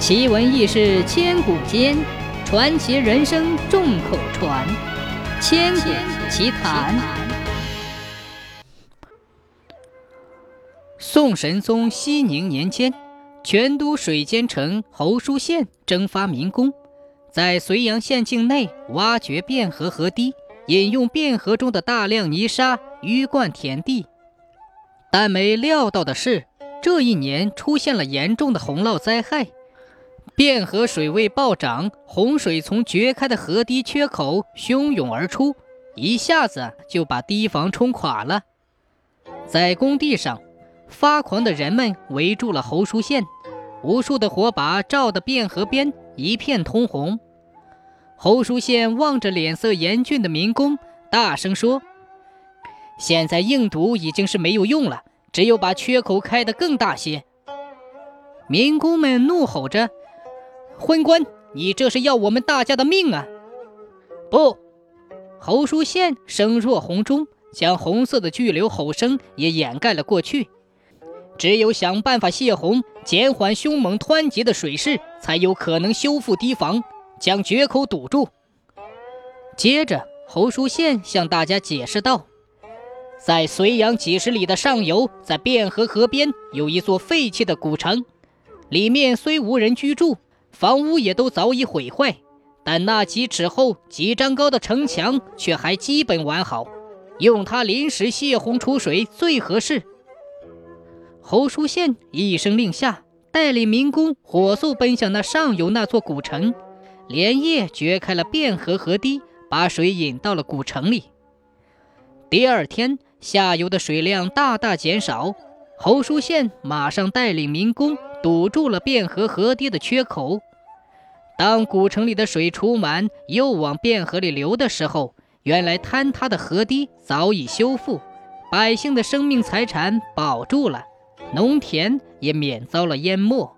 奇闻异事千古间，传奇人生众口传。千古奇谈。宋神宗熙宁年间，全都水监丞侯叔宪征发民工，在绥阳县境内挖掘汴河河堤，引用汴河中的大量泥沙淤灌田地。但没料到的是，这一年出现了严重的洪涝灾害。汴河水位暴涨，洪水从掘开的河堤缺口汹涌而出，一下子就把堤防冲垮了。在工地上，发狂的人们围住了侯书宪，无数的火把照得汴河边一片通红。侯书宪望着脸色严峻的民工，大声说：“现在硬堵已经是没有用了，只有把缺口开得更大些。”民工们怒吼着。昏官，你这是要我们大家的命啊！不，侯叔宪声若洪钟，将红色的巨流吼声也掩盖了过去。只有想办法泄洪，减缓凶猛湍急的水势，才有可能修复堤防，将决口堵住。接着，侯叔宪向大家解释道：“在绥阳几十里的上游，在汴河河边有一座废弃的古城，里面虽无人居住。”房屋也都早已毁坏，但那几尺厚、几丈高的城墙却还基本完好，用它临时泄洪储水最合适。侯叔宪一声令下，带领民工火速奔向那上游那座古城，连夜掘开了汴河河堤，把水引到了古城里。第二天，下游的水量大大减少，侯叔宪马上带领民工。堵住了汴河河堤的缺口。当古城里的水除满，又往汴河里流的时候，原来坍塌的河堤早已修复，百姓的生命财产保住了，农田也免遭了淹没。